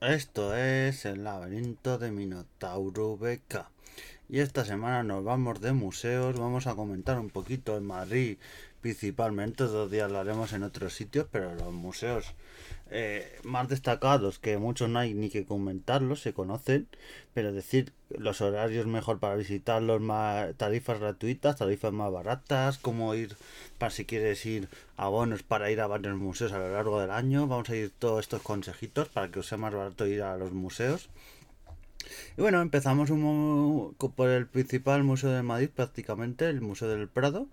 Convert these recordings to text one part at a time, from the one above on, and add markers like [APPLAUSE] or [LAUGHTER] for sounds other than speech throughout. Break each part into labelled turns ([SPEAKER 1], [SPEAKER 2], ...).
[SPEAKER 1] Esto es el laberinto de Minotauro BK. Y esta semana nos vamos de museos, vamos a comentar un poquito en Madrid principalmente, dos días lo haremos en otros sitios, pero los museos eh, más destacados, que muchos no hay ni que comentarlos, se conocen, pero decir los horarios mejor para visitarlos, más tarifas gratuitas, tarifas más baratas, cómo ir para si quieres ir a bonos para ir a varios museos a lo largo del año, vamos a ir todos estos consejitos para que os sea más barato ir a los museos. Y bueno, empezamos un, por el principal museo de Madrid, prácticamente, el Museo del Prado,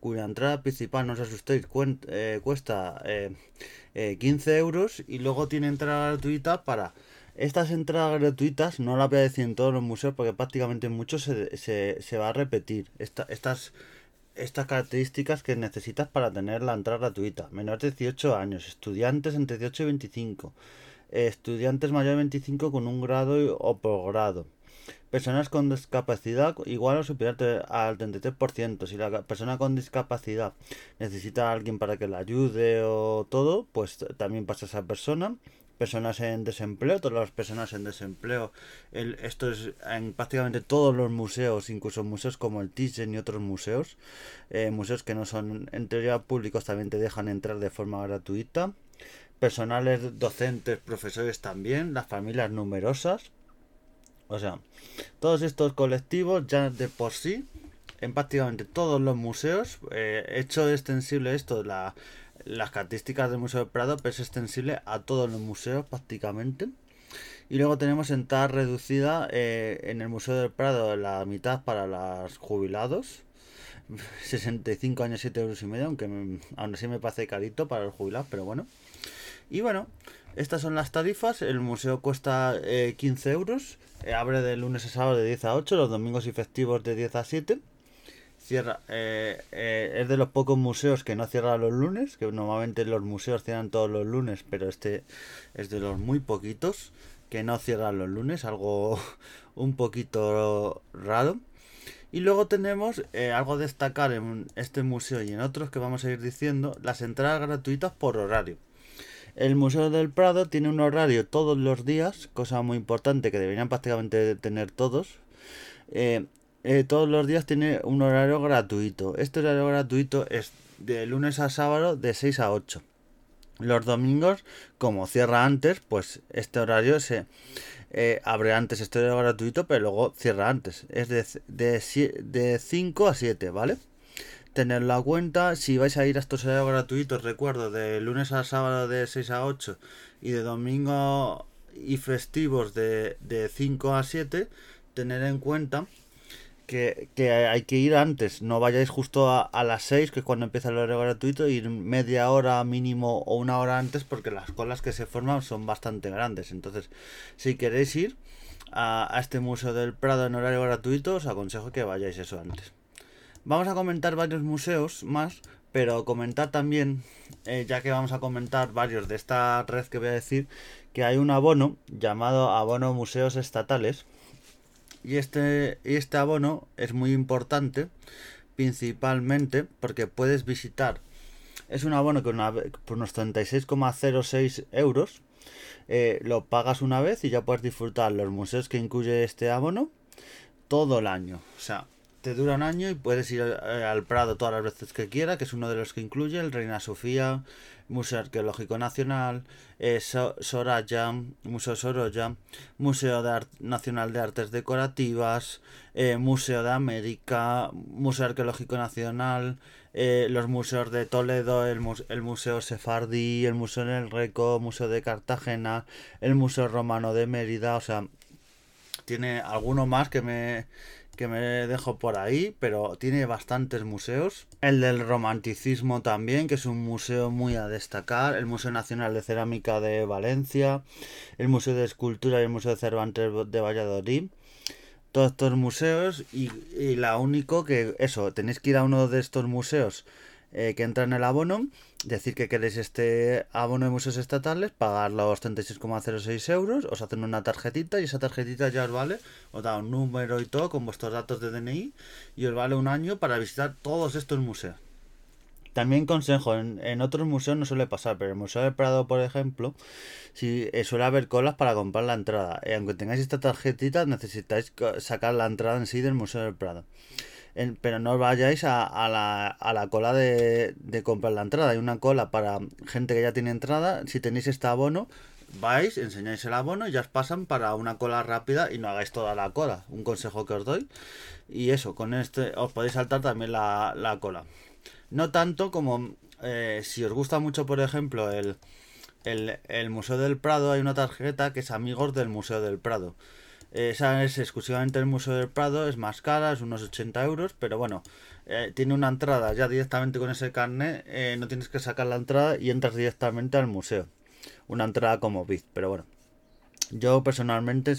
[SPEAKER 1] cuya entrada principal, no os asustéis, eh, cuesta 15 eh, eh, euros y luego tiene entrada gratuita para... Estas entradas gratuitas no las voy a decir en todos los museos porque prácticamente en muchos se, va a repetir. estas, estas características que necesitas para tener la entrada gratuita. Menor de 18 años, estudiantes entre 18 y 25 estudiantes mayor de 25 con un grado o posgrado. Personas con discapacidad igual o superior al 33%. Si la persona con discapacidad necesita a alguien para que la ayude o todo, pues también pasa esa persona. Personas en desempleo, todas las personas en desempleo. esto es en prácticamente todos los museos, incluso museos como el Thyssen y otros museos. Eh, museos que no son en teoría públicos también te dejan entrar de forma gratuita personales docentes, profesores también, las familias numerosas. O sea, todos estos colectivos ya de por sí, en prácticamente todos los museos, eh, hecho extensible esto, la, las características del Museo del Prado, pero es extensible a todos los museos prácticamente. Y luego tenemos entrada reducida eh, en el Museo del Prado, la mitad para los jubilados. [LAUGHS] 65 años, 7 euros y medio, aunque aún así me parece carito para los jubilados, pero bueno. Y bueno, estas son las tarifas. El museo cuesta 15 eh, euros. Eh, abre de lunes a sábado de 10 a 8, los domingos y festivos de 10 a 7. Cierra, eh, es de los pocos museos que no cierra los lunes, que normalmente los museos cierran todos los lunes, pero este es de los muy poquitos que no cierran los lunes, algo [LAUGHS] un poquito raro. Y luego tenemos algo a destacar en este museo y en otros que vamos a ir diciendo, las entradas gratuitas por horario. El Museo del Prado tiene un horario todos los días, cosa muy importante que deberían prácticamente tener todos. Eh, eh, todos los días tiene un horario gratuito. Este horario gratuito es de lunes a sábado de 6 a 8. Los domingos, como cierra antes, pues este horario se eh, abre antes este horario gratuito, pero luego cierra antes. Es de, de, de 5 a 7, ¿vale? Tener la cuenta. Si vais a ir a estos horarios gratuitos, recuerdo, de lunes a sábado de 6 a 8 y de domingo y festivos de, de 5 a 7, tener en cuenta que, hay que ir antes. No vayáis justo a, las 6, que es cuando empieza el horario gratuito, ir media hora mínimo o una hora antes, porque las colas que se forman son bastante grandes. Entonces, si queréis ir a, a este Museo del Prado en horario gratuito, os aconsejo que vayáis eso antes. Vamos a comentar varios museos más, pero comentar también, eh, ya que vamos a comentar varios de esta red que voy a decir, que hay un abono llamado Abono Museos Estatales. Y este, este abono es muy importante, principalmente porque puedes visitar. Es un abono que por unos 36,06 euros eh, lo pagas una vez y ya puedes disfrutar los museos que incluye este abono todo el año. O sea, dura un año y puedes ir eh, al Prado todas las veces que quiera, que es uno de los que incluye el Reina Sofía, Museo Arqueológico Nacional, eh, Soraya, Museo Sorolla, Museo Nacional de Artes Decorativas, eh, Museo de América, Museo Arqueológico Nacional, los museos de Toledo, el, el Museo Sefardí, el Museo en el Reco, Museo de Cartagena, el Museo Romano de Mérida, o sea, tiene alguno más que me que me dejo por ahí, pero tiene bastantes museos. El del romanticismo también, que es un museo muy a destacar. El Museo Nacional de Cerámica de Valencia, el Museo de Escultura y el Museo de Cervantes de Valladolid. Todos estos museos y, y la único que, eso, tenéis que ir a uno de estos museos eh, que entra en el abono, decir que queréis este abono de museos estatales, pagar los 36,06 euros, os hacen una tarjetita y esa tarjetita ya os vale, os da un número y todo con vuestros datos de DNI y os vale un año para visitar todos estos museos. También consejo, en, otros museos no suele pasar, pero en el Museo del Prado, por ejemplo, si eh, suele haber colas para comprar la entrada. Eh, aunque tengáis esta tarjetita, necesitáis sacar la entrada en sí del Museo del Prado. Pero no vayáis a, la, a la, cola de, de, comprar la entrada. Hay una cola para gente que ya tiene entrada. Si tenéis este abono, vais, enseñáis el abono y ya os pasan para una cola rápida y no hagáis toda la cola. Un consejo que os doy. Y eso, con este os podéis saltar también la, la cola. No tanto como eh, si os gusta mucho, por ejemplo, el, el, Museo del Prado, hay una tarjeta que es Amigos del Museo del Prado. Esa es exclusivamente el Museo del Prado, es más cara, es unos 80 euros, pero bueno, eh, tiene una entrada ya directamente con ese carnet, eh, no tienes que sacar la entrada y entras directamente al museo. Una entrada como VIP, pero bueno. Yo personalmente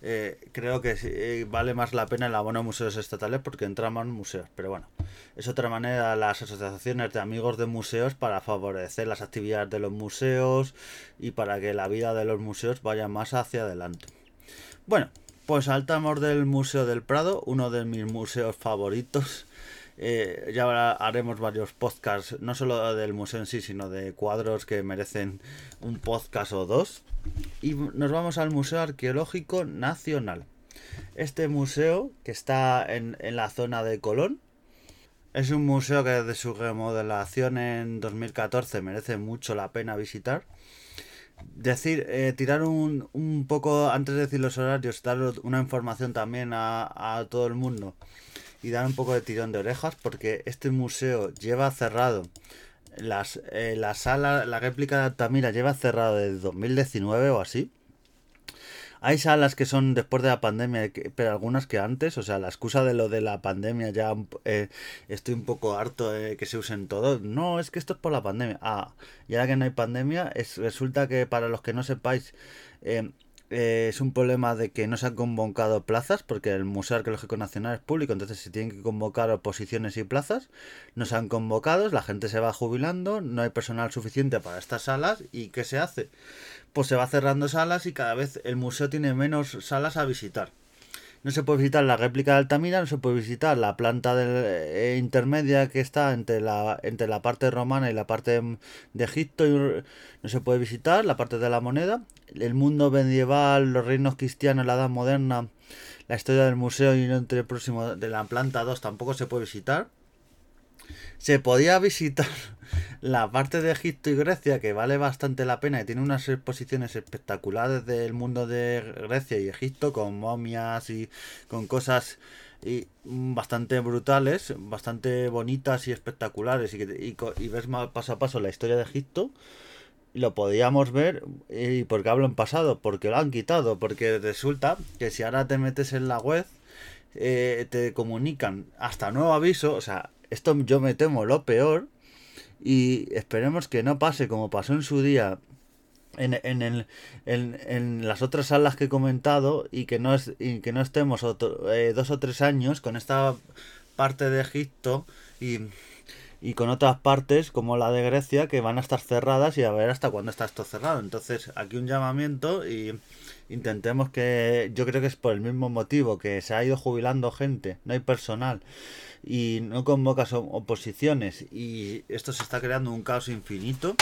[SPEAKER 1] eh, creo que eh, vale más la pena el abono a museos estatales porque entramos en museos. Pero bueno, es otra manera las asociaciones de amigos de museos para favorecer las actividades de los museos y para que la vida de los museos vaya más hacia adelante. Bueno, pues saltamos del Museo del Prado, uno de mis museos favoritos. Eh, ya haremos varios podcasts, no solo del museo en sí, sino de cuadros que merecen un podcast o dos. Y nos vamos al Museo Arqueológico Nacional. Este museo, que está en, la zona de Colón, es un museo que desde su remodelación en 2014 merece mucho la pena visitar. Decir, eh, tirar un, un, poco, antes de decir los horarios, dar una información también a, a todo el mundo y dar un poco de tirón de orejas porque este museo lleva cerrado las, eh, la sala, la réplica de Altamira lleva cerrado desde 2019 o así. Hay salas que son después de la pandemia, pero algunas que antes, o sea, la excusa de lo de la pandemia ya eh, estoy un poco harto de que se usen todos. No, es que esto es por la pandemia. Ah, y ahora que no hay pandemia, es, resulta que para los que no sepáis, eh, eh, es un problema de que no se han convocado plazas, porque el Museo Arqueológico Nacional es público, entonces se tienen que convocar oposiciones y plazas. No se han convocado, la gente se va jubilando, no hay personal suficiente para estas salas, ¿y qué se hace? Pues se va cerrando salas y cada vez el museo tiene menos salas a visitar. No se puede visitar la réplica de Altamira, no se puede visitar la planta eh, intermedia que está entre la, entre la parte romana y la parte de Egipto. no se puede visitar la parte de la moneda. El mundo medieval, los reinos cristianos, la edad moderna, la historia del museo y entre el próximo de la planta 2 tampoco se puede visitar. Se podía visitar [LAUGHS] la parte de Egipto y Grecia, que vale bastante la pena y tiene unas exposiciones espectaculares del mundo de Grecia y Egipto, con momias y con cosas y bastante brutales, bastante bonitas y espectaculares, y, y, y ves paso a paso la historia de Egipto lo podíamos ver y porque hablo en pasado, porque lo han quitado, porque resulta que si ahora te metes en la web eh, te comunican hasta nuevo aviso, o sea, esto yo me temo lo peor y esperemos que no pase como pasó en su día en, en, en, en las otras salas que he comentado y que no, es, y que no estemos eh, dos o tres años con esta parte de Egipto y, y con otras partes como la de Grecia que van a estar cerradas y a ver hasta cuándo está esto cerrado. Entonces aquí un llamamiento y intentemos que yo creo que es por el mismo motivo que se ha ido jubilando gente, no hay personal y no convocas oposiciones y esto se está creando un caos infinito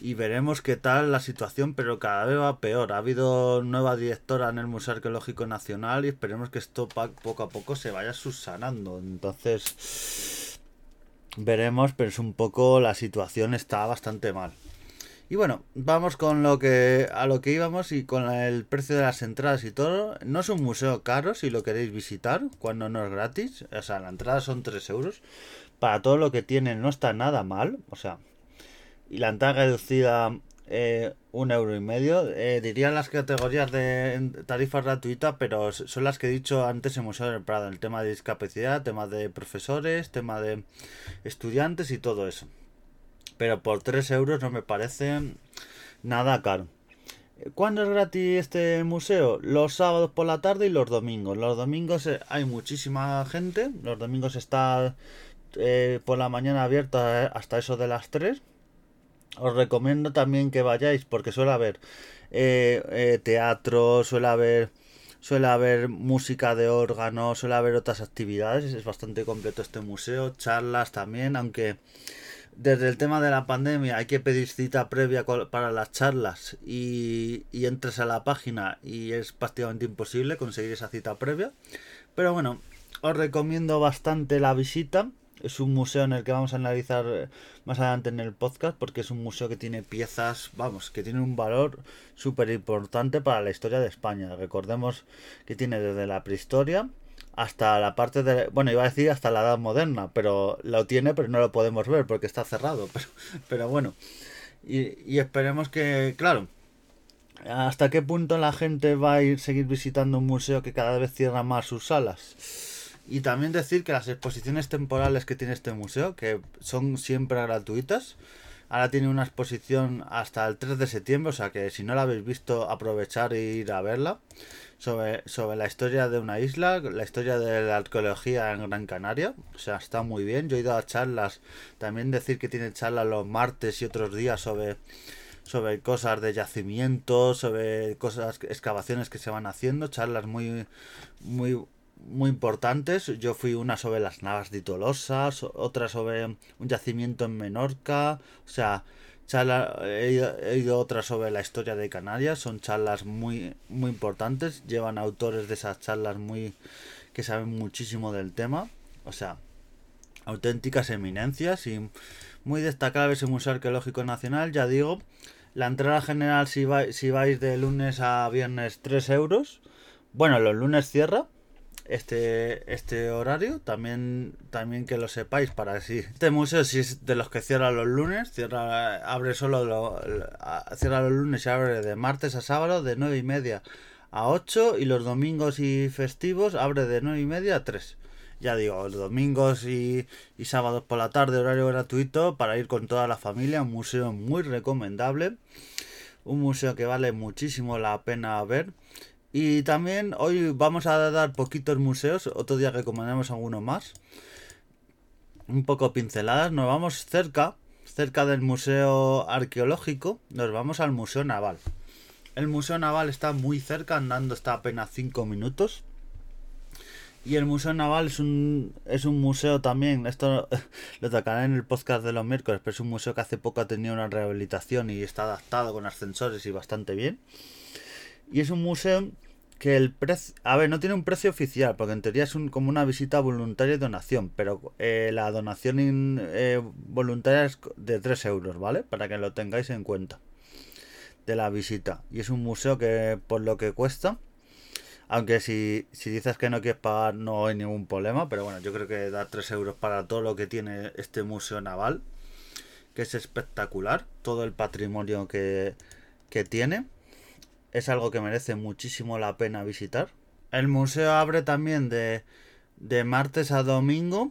[SPEAKER 1] y veremos qué tal la situación, pero cada vez va peor. Ha habido nueva directora en el Museo Arqueológico Nacional y esperemos que esto poco a poco se vaya subsanando. Entonces, veremos, pero es un poco la situación está bastante mal. Y bueno, vamos con lo que a lo que íbamos y con el precio de las entradas y todo. No es un museo caro si lo queréis visitar, cuando no es gratis. O sea, la entrada son 3 euros. Para todo lo que tiene no está nada mal. O sea, y la entrada reducida eh, un euro y medio. Eh, diría las categorías de tarifa gratuita, pero son las que he dicho antes en Museo del Prado. El tema de discapacidad, tema de profesores, tema de estudiantes y todo eso pero por 3 euros no me parece nada caro. ¿Cuándo es gratis este museo? Los sábados por la tarde y los domingos. Los domingos eh, hay muchísima gente. Los domingos está eh, por la mañana abierto hasta eso de las 3. Os recomiendo también que vayáis porque suele haber eh, teatro, suele haber suele haber música de órgano, suele haber otras actividades, es bastante completo este museo, charlas también, aunque desde el tema de la pandemia hay que pedir cita previa para las charlas y, y entres a la página y es prácticamente imposible conseguir esa cita previa. Pero bueno, os recomiendo bastante la visita. Es un museo en el que vamos a analizar eh, más adelante en el podcast porque es un museo que tiene piezas, vamos, que tiene un valor súper importante para la historia de España. Recordemos que tiene desde la prehistoria hasta la parte de... Bueno, iba a decir hasta la edad moderna, pero lo tiene, pero no lo podemos ver porque está cerrado. [LAUGHS] Pero, pero bueno, y, y esperemos que, claro, hasta qué punto la gente va a ir seguir visitando un museo que cada vez cierra más sus salas. Y también decir que las exposiciones temporales que tiene este museo, que son siempre gratuitas, ahora tiene una exposición hasta el 3 de septiembre, o sea que si no la habéis visto, aprovechar e ir a verla, sobre, sobre la historia de una isla, la historia de la arqueología en Gran Canaria, o sea, está muy bien. Yo he ido a charlas, también decir que tiene charlas los martes y otros días sobre sobre cosas de yacimientos, sobre cosas, excavaciones que se van haciendo, charlas muy, muy, muy importantes. Yo fui una sobre las Navas de Tolosa, otra sobre un yacimiento en Menorca, o sea, he, ido, otra sobre la historia de Canarias, son charlas muy, muy importantes, llevan autores de esas charlas muy que saben muchísimo del tema, o sea, auténticas eminencias y muy destacable ese Museo Arqueológico Nacional, ya digo, la entrada general si, vais, si vais de lunes a viernes 3 euros, bueno, los lunes cierra, este, este horario. También, también que lo sepáis para así. Este museo, si es de los que cierra los lunes, cierra, abre solo lo, cierra los lunes y abre de martes a sábado de 9 y media a 8 y los domingos y festivos abre de 9 y media a 3. Ya digo, los domingos y, y sábados por la tarde, horario gratuito para ir con toda la familia. Un museo muy recomendable. Un museo que vale muchísimo la pena ver. Y también hoy vamos a dar poquitos museos, otro día recomendamos alguno más. Un poco pinceladas, nos vamos cerca, cerca del Museo Arqueológico, nos vamos al Museo Naval. El Museo Naval está muy cerca, andando está apenas 5 minutos. Y el Museo Naval es un, es un museo también, esto [LAUGHS] lo tocaré en el podcast de los miércoles, pero es un museo que hace poco ha tenido una rehabilitación y está adaptado con ascensores y bastante bien. Y es un museo que el precio... A ver, no tiene un precio oficial, porque en teoría es un, como una visita voluntaria y donación, pero eh, la donación eh, voluntaria es de 3 euros, ¿vale? Para que lo tengáis en cuenta de la visita. Y es un museo que por lo que cuesta, aunque si, si dices que no quieres pagar no hay ningún problema, pero bueno, yo creo que da 3 euros para todo lo que tiene este museo naval, que es espectacular, todo el patrimonio que, que tiene es algo que merece muchísimo la pena visitar. El museo abre también de, de martes a domingo,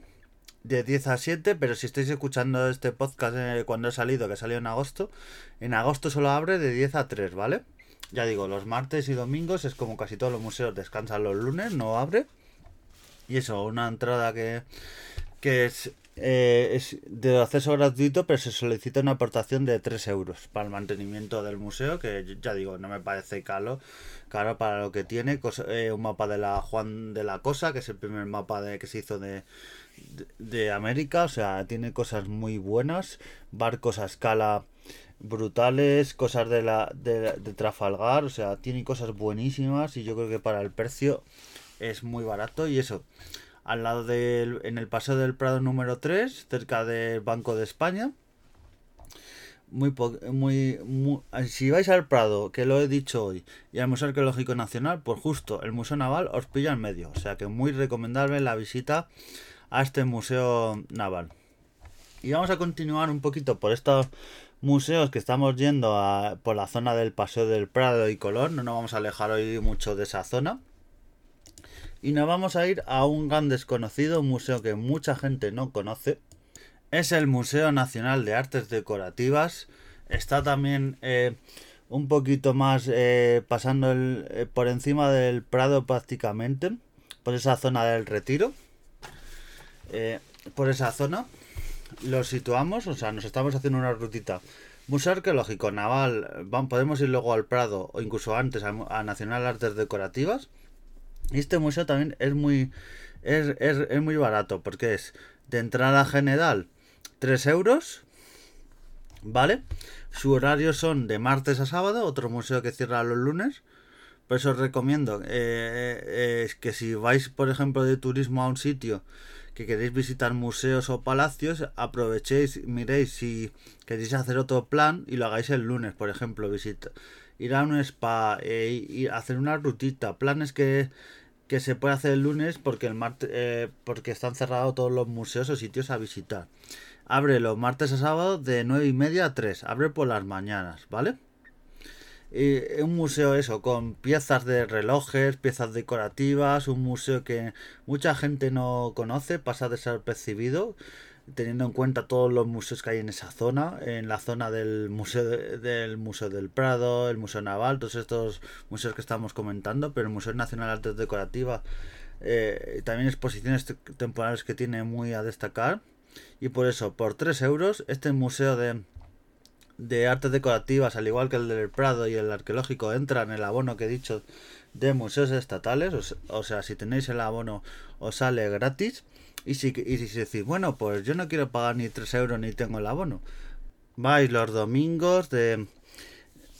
[SPEAKER 1] de 10 a 7, pero si estáis escuchando este podcast eh, cuando ha salido, que salió en agosto, en agosto solo abre de 10 a 3, ¿vale? Ya digo, los martes y domingos es como casi todos los museos descansan los lunes, no abre. Y eso, una entrada que, que es eh, es de acceso gratuito, pero se solicita una aportación de 3 euros para el mantenimiento del museo, que ya digo, no me parece caro, caro para lo que tiene. Eh, un mapa de la Juan de la Cosa, que es el primer mapa de, que se hizo de, de, América, o sea, tiene cosas muy buenas, barcos a escala brutales, cosas de la de, de Trafalgar, o sea, tiene cosas buenísimas y yo creo que para el precio es muy barato y eso al lado del, en el Paseo del Prado número 3, cerca del Banco de España. Muy, muy, muy, si vais al Prado, que lo he dicho hoy, y al Museo Arqueológico Nacional, pues justo el Museo Naval os pilla en medio. O sea que muy recomendable la visita a este Museo Naval. Y vamos a continuar un poquito por estos museos que estamos yendo a, por la zona del Paseo del Prado y Colón. No nos vamos a alejar hoy mucho de esa zona. Y nos vamos a ir a un gran desconocido, museo que mucha gente no conoce. Es el Museo Nacional de Artes Decorativas. Está también eh, un poquito más eh, pasando eh, por encima del Prado prácticamente. Por esa zona del retiro. por esa zona. Lo situamos, o sea, nos estamos haciendo una rutita. Museo Arqueológico Naval, podemos ir luego al Prado o incluso antes a, a Nacional Artes Decorativas este museo también es muy, es, es muy barato porque es de entrada general 3 euros, ¿vale? Su horario son de martes a sábado, otro museo que cierra los lunes. Por eso os recomiendo eh, eh, que si vais, por ejemplo, de turismo a un sitio que queréis visitar museos o palacios, aprovechéis, miréis si queréis hacer otro plan y lo hagáis el lunes, por ejemplo, visita, ir a un spa, eh, y hacer una rutita, planes que, que se puede hacer el lunes porque el martes, porque están cerrados todos los museos o sitios a visitar. Abre los martes a sábado de 9 y media a 3. Abre por las mañanas, ¿vale? Y un museo eso, con piezas de relojes, piezas decorativas, un museo que mucha gente no conoce, pasa de ser percibido, teniendo en cuenta todos los museos que hay en esa zona, en la zona del museo del Museo del Prado, el Museo Naval, todos estos museos que estamos comentando, pero el Museo Nacional de Artes Decorativas, eh, también exposiciones temporales que tiene muy a destacar. Y por eso, por 3 euros, este museo de, de artes decorativas, al igual que el del Prado y el arqueológico, entra en el abono que he dicho de museos estatales. O, sea, si tenéis el abono, os sale gratis. Y si, y si decís, bueno, pues yo no quiero pagar ni 3 euros ni tengo el abono. Vais los domingos de...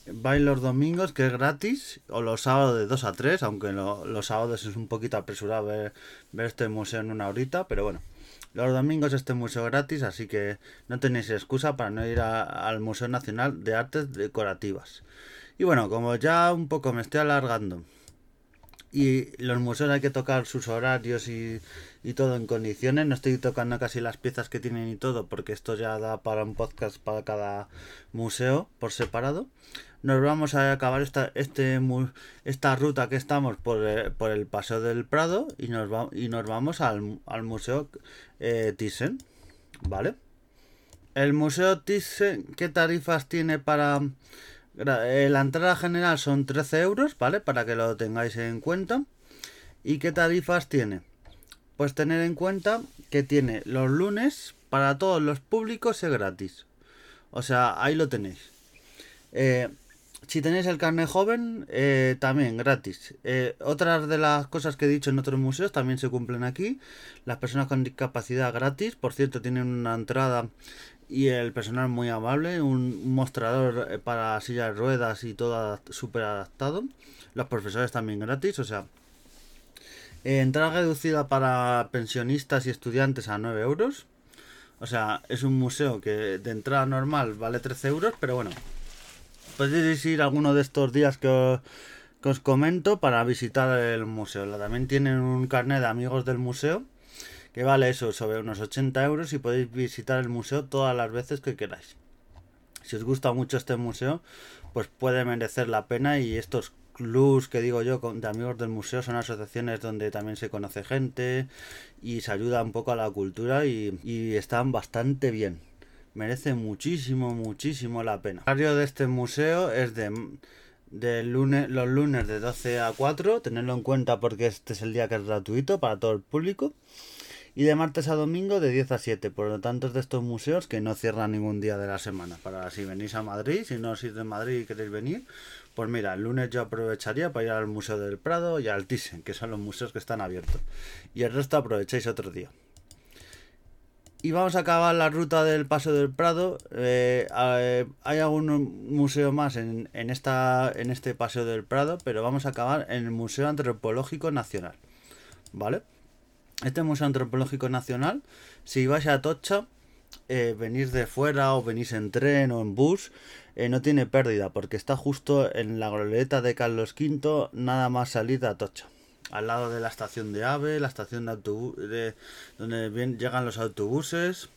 [SPEAKER 1] Vais los domingos que es gratis o los sábados de 2 a 3, aunque los sábados es un poquito apresurado ver, ver este museo en una horita, pero bueno. Los domingos este museo gratis, así que no tenéis excusa para no ir al Museo Nacional de Artes Decorativas. Y bueno, como ya un poco me estoy alargando y los museos hay que tocar sus horarios y, y, todo en condiciones. No estoy tocando casi las piezas que tienen y todo, porque esto ya da para un podcast para cada museo por separado nos vamos a acabar esta, este, esta ruta que estamos por, eh, por el Paseo del Prado y nos, va, y nos vamos al, al Museo eh, Thyssen, ¿vale? El Museo Thyssen, ¿qué tarifas tiene para... Eh, la entrada general son 13 euros, ¿vale? Para que lo tengáis en cuenta. ¿Y qué tarifas tiene? Pues tener en cuenta que tiene los lunes para todos los públicos es gratis. O sea, ahí lo tenéis. Eh, si tenéis el carnet joven, eh, también gratis. Otras de las cosas que he dicho en otros museos también se cumplen aquí. Las personas con discapacidad gratis, por cierto, tienen una entrada y el personal muy amable, un mostrador eh, para sillas de ruedas y todo súper adaptado. Los profesores también gratis, o sea, entrada reducida para pensionistas y estudiantes a 9 euros. O sea, es un museo que de entrada normal vale 13 euros, pero bueno, podéis ir alguno de estos días que os, comento para visitar el museo. También tienen un carnet de amigos del museo que vale eso, sobre unos 80 euros y podéis visitar el museo todas las veces que queráis. Si os gusta mucho este museo, pues puede merecer la pena y estos clubs que digo yo de amigos del museo son asociaciones donde también se conoce gente y se ayuda un poco a la cultura y, están bastante bien merece muchísimo, muchísimo la pena. El horario de este museo es de, lunes, los lunes de 12 a 4, tenerlo en cuenta porque este es el día que es gratuito para todo el público. Y de martes a domingo de 10 a 7, por lo tanto es de estos museos que no cierran ningún día de la semana. Para si venís a Madrid, si no sois de Madrid y queréis venir, pues mira, el lunes yo aprovecharía para ir al Museo del Prado y al Thyssen, que son los museos que están abiertos. Y el resto aprovecháis otro día. Y vamos a acabar la ruta del Paso del Prado. Eh, eh, hay algún museo más en, esta, en este Paseo del Prado, pero vamos a acabar en el Museo Antropológico Nacional. ¿Vale? Este Museo Antropológico Nacional, si vais a Tocha, eh, venís de fuera o venís en tren o en bus, no tiene pérdida porque está justo en la glorieta de Carlos V, nada más salir a Tocha al lado de la estación de AVE, la estación de autobús, de, donde llegan los autobuses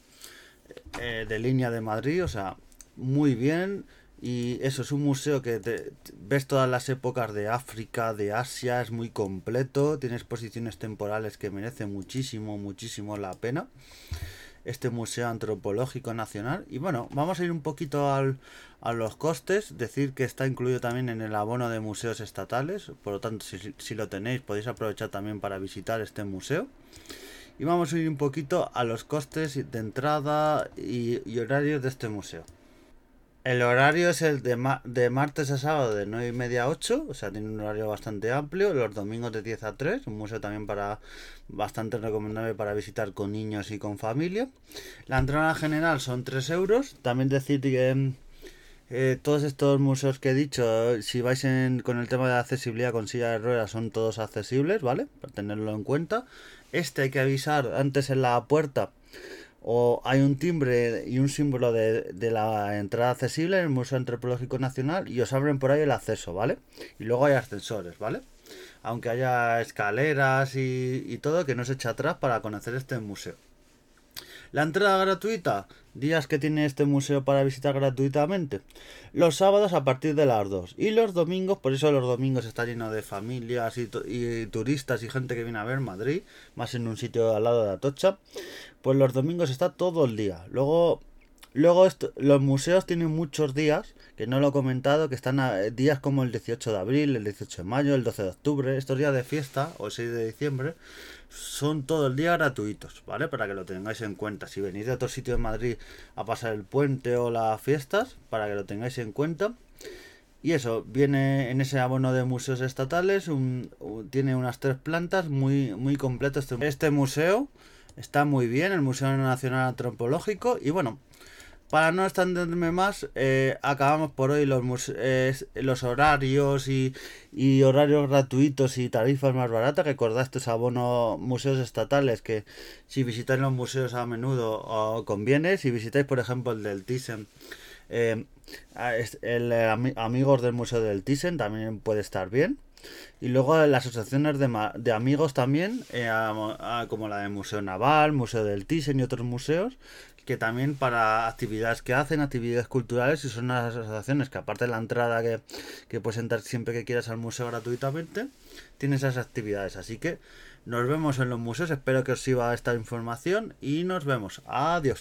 [SPEAKER 1] eh, de línea de Madrid, o sea, muy bien. Y eso es un museo que ves todas las épocas de África, de Asia, es muy completo, tiene exposiciones temporales que merecen muchísimo, muchísimo la pena este Museo Antropológico Nacional. Y bueno, vamos a ir un poquito al, a los costes, decir que está incluido también en el abono de museos estatales, por lo tanto si, lo tenéis podéis aprovechar también para visitar este museo. Y vamos a ir un poquito a los costes de entrada y, horarios de este museo. El horario es el de, de martes a sábado de 9 y media a 8, o sea, tiene un horario bastante amplio. Los domingos de 10 a 3, un museo también para bastante recomendable para visitar con niños y con familia. La entrada general son 3 euros. También decir que eh, todos estos museos que he dicho, si vais con el tema de accesibilidad con silla de ruedas, son todos accesibles, ¿vale? Para tenerlo en cuenta. Este hay que avisar antes en la puerta o hay un timbre y un símbolo de, la entrada accesible en el Museo Antropológico Nacional y os abren por ahí el acceso, ¿vale? Y luego hay ascensores, ¿vale? Aunque haya escaleras y, y todo, que no se eche atrás para conocer este museo. La entrada gratuita, días que tiene este museo para visitar gratuitamente. Los sábados a partir de las 2. Y los domingos, por eso los domingos está lleno de familias y, turistas y gente que viene a ver Madrid, más en un sitio al lado de Atocha. Pues los domingos está todo el día. Luego Luego los museos tienen muchos días, que no lo he comentado, que están a, días como el 18 de abril, el 18 de mayo, el 12 de octubre, estos días de fiesta o el 6 de diciembre, son todo el día gratuitos, ¿vale? Para que lo tengáis en cuenta. Si venís de otro sitio de Madrid a pasar el puente o las fiestas, para que lo tengáis en cuenta. Y eso, viene en ese abono de museos estatales, tiene unas tres plantas, muy, muy completo este, este museo. Está muy bien, el Museo Nacional Antropológico. Y bueno, para no extenderme más, eh, acabamos por hoy los, los horarios y, horarios gratuitos y tarifas más baratas. Recordad estos abonos museos estatales que si visitáis los museos a menudo os conviene. Si visitáis, por ejemplo, el del Thyssen, eh, el, Amigos del Museo del Thyssen también puede estar bien. Y luego las asociaciones de, de amigos también, eh, como la del Museo Naval, Museo del Thyssen y otros museos, que también para actividades que hacen, actividades culturales, y son unas asociaciones que aparte de la entrada que, que puedes entrar siempre que quieras al museo gratuitamente, tiene esas actividades. Así que nos vemos en los museos, espero que os sirva esta información y nos vemos. Adiós.